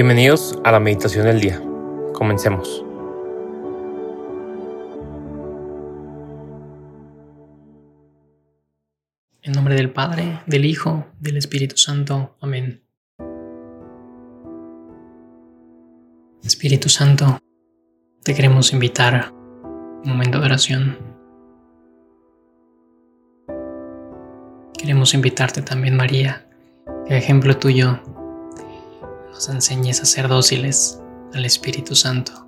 Bienvenidos a la meditación del día. Comencemos. En nombre del Padre, del Hijo, del Espíritu Santo. Amén. Espíritu Santo, te queremos invitar a un momento de oración. Queremos invitarte también, María, que ejemplo tuyo nos enseñes a ser dóciles al Espíritu Santo.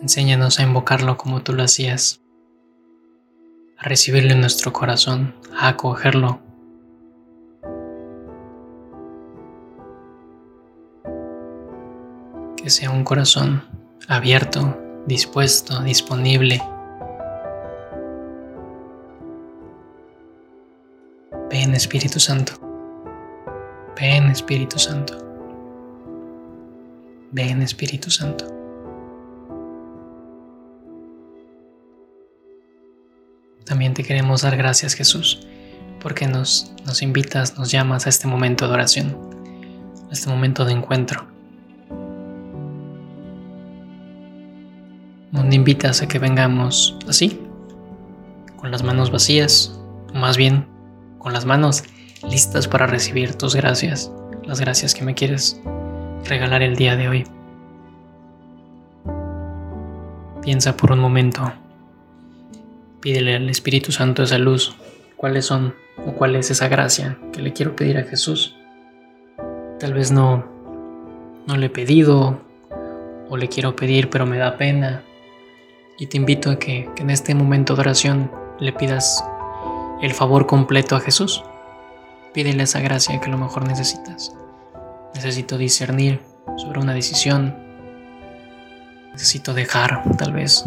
Enséñanos a invocarlo como tú lo hacías, a recibirlo en nuestro corazón, a acogerlo. Que sea un corazón abierto, dispuesto, disponible. Ven Espíritu Santo. Ven Espíritu Santo. Ven Espíritu Santo. También te queremos dar gracias Jesús, porque nos, nos invitas, nos llamas a este momento de oración, a este momento de encuentro. Donde invitas a que vengamos así, con las manos vacías, o más bien con las manos listas para recibir tus gracias, las gracias que me quieres regalar el día de hoy. Piensa por un momento, pídele al Espíritu Santo esa luz, cuáles son o cuál es esa gracia que le quiero pedir a Jesús. Tal vez no, no le he pedido o le quiero pedir pero me da pena. Y te invito a que, que en este momento de oración le pidas el favor completo a Jesús. Pídele esa gracia que a lo mejor necesitas. Necesito discernir sobre una decisión. Necesito dejar tal vez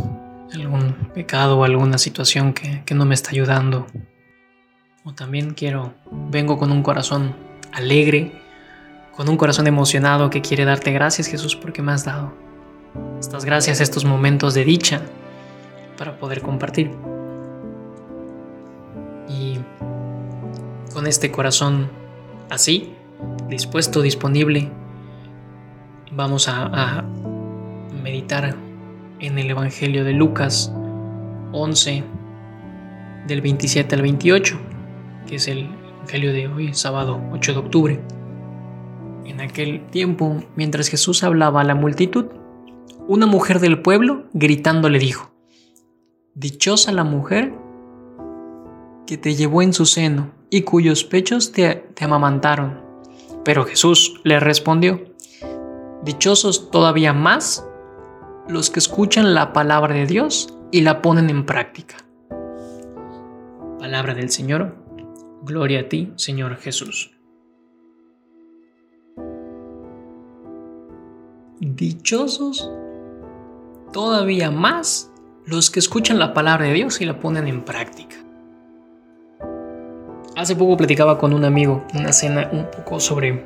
algún pecado o alguna situación que, que no me está ayudando. O también quiero, vengo con un corazón alegre, con un corazón emocionado que quiere darte gracias Jesús porque me has dado. Estas gracias, estos momentos de dicha para poder compartir. Con este corazón así, dispuesto, disponible, vamos a, meditar en el Evangelio de Lucas 11, del 27 al 28, que es el Evangelio de hoy, sábado 8 de octubre. En aquel tiempo, mientras Jesús hablaba a la multitud, una mujer del pueblo gritando le dijo, Dichosa la mujer que te llevó en su seno y cuyos pechos te, amamantaron. Pero Jesús le respondió, Dichosos todavía más los que escuchan la palabra de Dios y la ponen en práctica. Palabra del Señor, gloria a ti, Señor Jesús. Dichosos todavía más los que escuchan la palabra de Dios y la ponen en práctica. Hace poco platicaba con un amigo, una cena un poco sobre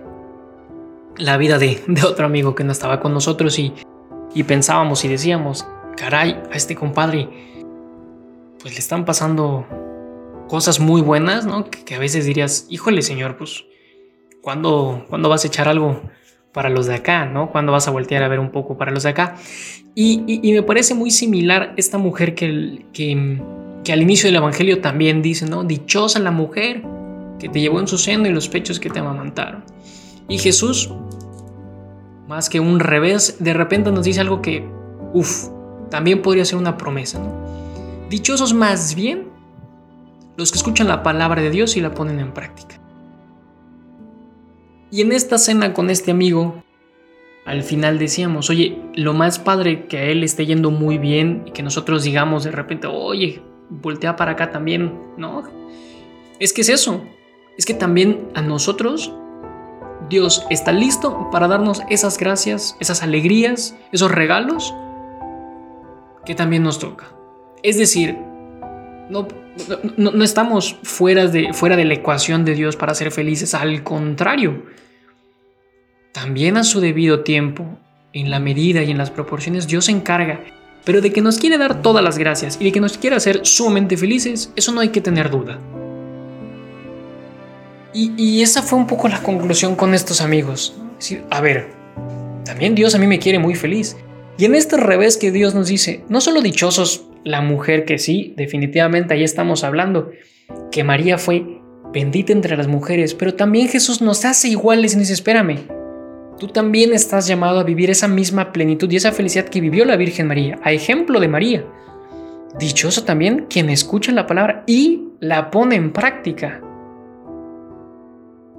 la vida de, otro amigo que no estaba con nosotros y, pensábamos y decíamos, caray, a este compadre pues le están pasando cosas muy buenas, ¿no? Que, a veces dirías, híjole señor, pues ¿cuándo, vas a echar algo para los de acá, ¿no? ¿Cuándo vas a voltear a ver un poco para los de acá? Y, me parece muy similar esta mujer que que al inicio del Evangelio también dice, ¿no? Dichosa la mujer que te llevó en su seno y los pechos que te amamantaron. Y Jesús, más que un revés, de repente nos dice algo que, uff, también podría ser una promesa. Dichosos más bien los que escuchan la palabra de Dios y la ponen en práctica. Y en esta cena con este amigo, al final decíamos, oye, lo más padre que a él esté yendo muy bien y que nosotros digamos de repente, oye, voltea para acá también, ¿no? Es que es eso, es que también a nosotros Dios está listo para darnos esas gracias, esas alegrías, esos regalos que también nos toca. Es decir, no, no, estamos fuera de, fuera de la ecuación de Dios para ser felices, al contrario, también a su debido tiempo, en la medida y en las proporciones, Dios se encarga pero de que nos quiere dar todas las gracias y de que nos quiere hacer sumamente felices, eso no hay que tener duda. Y, esa fue un poco la conclusión con estos amigos. a ver, también Dios a mí me quiere muy feliz. Y en este revés que Dios nos dice, no solo dichosos la mujer que sí, definitivamente ahí estamos hablando, que María fue bendita entre las mujeres, pero también Jesús nos hace iguales y nos dice, espérame, tú también estás llamado a vivir esa misma plenitud y esa felicidad que vivió la Virgen María, a ejemplo de María. Dichoso también quien escucha la palabra y la pone en práctica.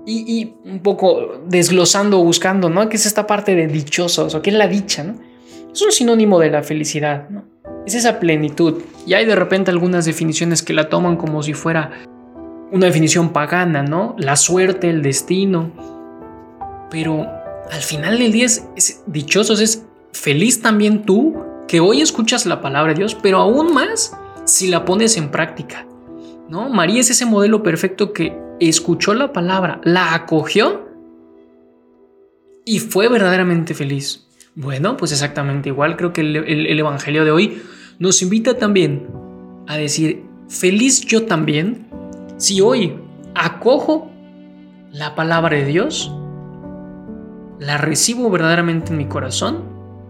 Y, un poco desglosando, buscando, ¿no? ¿Qué es esta parte de dichosos o qué es la dicha. Es un sinónimo de la felicidad. Es esa plenitud. Y hay de repente algunas definiciones que la toman como si fuera una definición pagana, ¿no? La suerte, el destino. Pero al final del día es, es es feliz también tú que hoy escuchas la palabra de Dios, pero aún más si la pones en práctica. ¿No? María es ese modelo perfecto que escuchó la palabra, la acogió y fue verdaderamente feliz. Bueno, pues exactamente igual creo que el Evangelio de hoy nos invita también a decir, feliz yo también si hoy acojo la palabra de Dios, la recibo verdaderamente en mi corazón,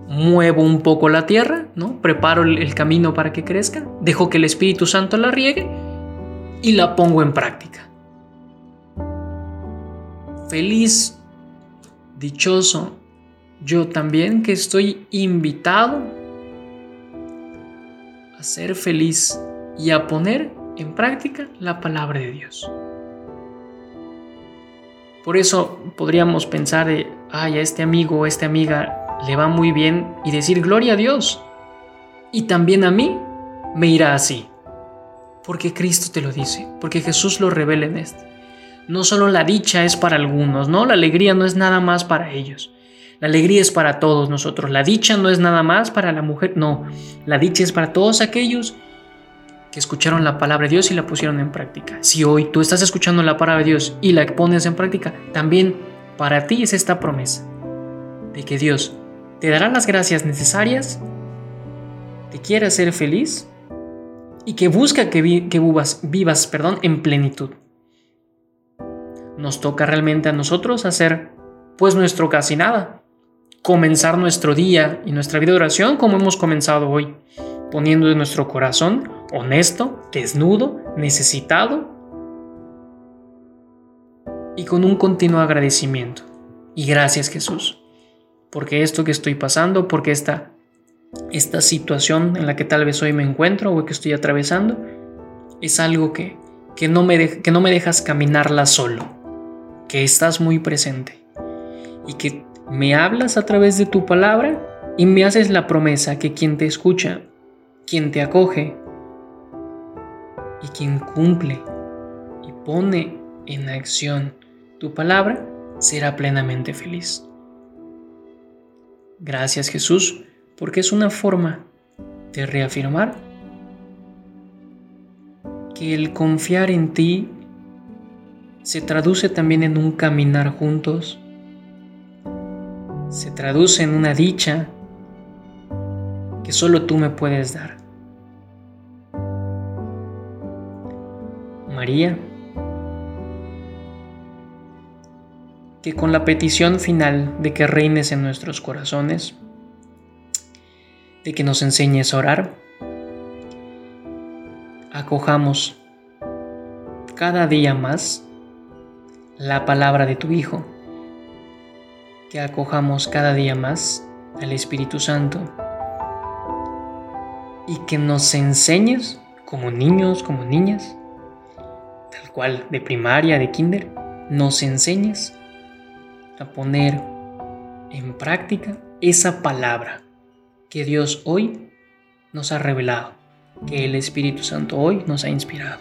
muevo un poco la tierra, ¿no? Preparo el camino para que crezca, dejo que el Espíritu Santo la riegue y la pongo en práctica. Feliz, dichoso, yo también que estoy invitado a ser feliz y a poner en práctica la palabra de Dios. Por eso podríamos pensar de, ay, a este amigo o esta amiga le va muy bien y decir gloria a Dios. Y también a mí me irá así. Porque Cristo te lo dice, porque Jesús lo revela en este. No solo la dicha es para algunos, no, la alegría no es nada más para ellos. La alegría es para todos nosotros. La dicha no es nada más para la mujer, no. La dicha es para todos aquellos que escucharon la palabra de Dios y la pusieron en práctica. Si hoy tú estás escuchando la palabra de Dios y la pones en práctica, también para ti es esta promesa de que Dios te dará las gracias necesarias, te quiere hacer feliz y que busca que, vivas, vivas perdón, en plenitud. Nos toca realmente a nosotros hacer pues nuestro casi nada, comenzar nuestro día y nuestra vida de oración como hemos comenzado hoy, poniendo en nuestro corazón honesto, desnudo, necesitado y con un continuo agradecimiento. Y gracias Jesús, porque esto que estoy pasando, porque esta, esta situación en la que tal vez hoy me encuentro o que estoy atravesando, es algo que, que, no me que no me dejas caminarla solo, que estás muy presente y que me hablas a través de tu palabra y me haces la promesa que quien te escucha, quien te acoge, y quien cumple y pone en acción tu palabra será plenamente feliz. Gracias Jesús, porque es una forma de reafirmar que el confiar en ti se traduce también en un caminar juntos, se traduce en una dicha que solo tú me puedes dar. María, que con la petición final de que reines en nuestros corazones, de que nos enseñes a orar, acojamos cada día más la palabra de tu Hijo, que acojamos cada día más al Espíritu Santo y que nos enseñes como niños, como niñas, tal cual de primaria, de kinder, nos enseñas a poner en práctica esa palabra que Dios hoy nos ha revelado, que el Espíritu Santo hoy nos ha inspirado.